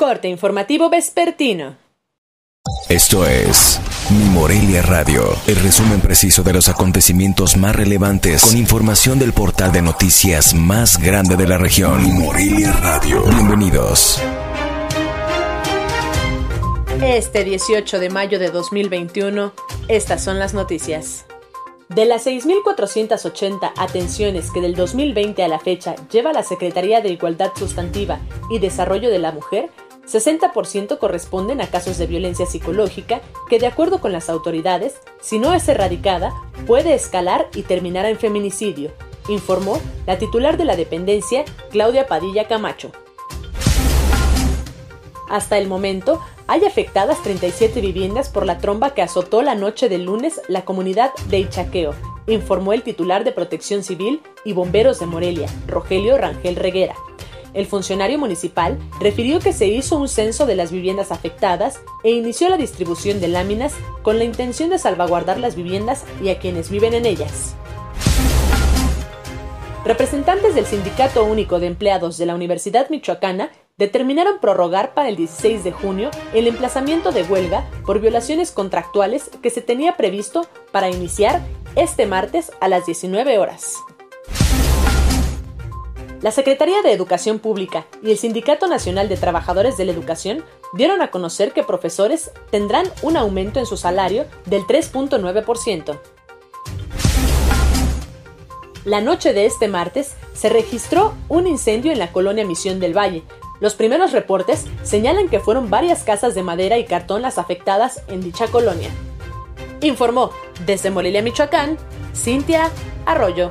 Corte informativo vespertino. Esto es Mi Morelia Radio, el resumen preciso de los acontecimientos más relevantes con información del portal de noticias más grande de la región. Mi Morelia Radio. Bienvenidos. Este 18 de mayo de 2021, estas son las noticias. De las 6.480 atenciones que del 2020 a la fecha lleva la Secretaría de Igualdad Sustantiva y Desarrollo de la Mujer, 60% corresponden a casos de violencia psicológica que, de acuerdo con las autoridades, si no es erradicada, puede escalar y terminar en feminicidio, informó la titular de la dependencia, Claudia Padilla Camacho. Hasta el momento, hay afectadas 37 viviendas por la tromba que azotó la noche del lunes la comunidad de Ichaqueo, informó el titular de Protección Civil y Bomberos de Morelia, Rogelio Rangel Reguera. El funcionario municipal refirió que se hizo un censo de las viviendas afectadas e inició la distribución de láminas con la intención de salvaguardar las viviendas y a quienes viven en ellas. Representantes del Sindicato Único de Empleados de la Universidad Michoacana determinaron prorrogar para el 16 de junio el emplazamiento de huelga por violaciones contractuales que se tenía previsto para iniciar este martes a las 19 horas. La Secretaría de Educación Pública y el Sindicato Nacional de Trabajadores de la Educación dieron a conocer que profesores tendrán un aumento en su salario del 3.9%. La noche de este martes se registró un incendio en la colonia Misión del Valle. Los primeros reportes señalan que fueron varias casas de madera y cartón las afectadas en dicha colonia. Informó desde Morelia, Michoacán, Cintia Arroyo.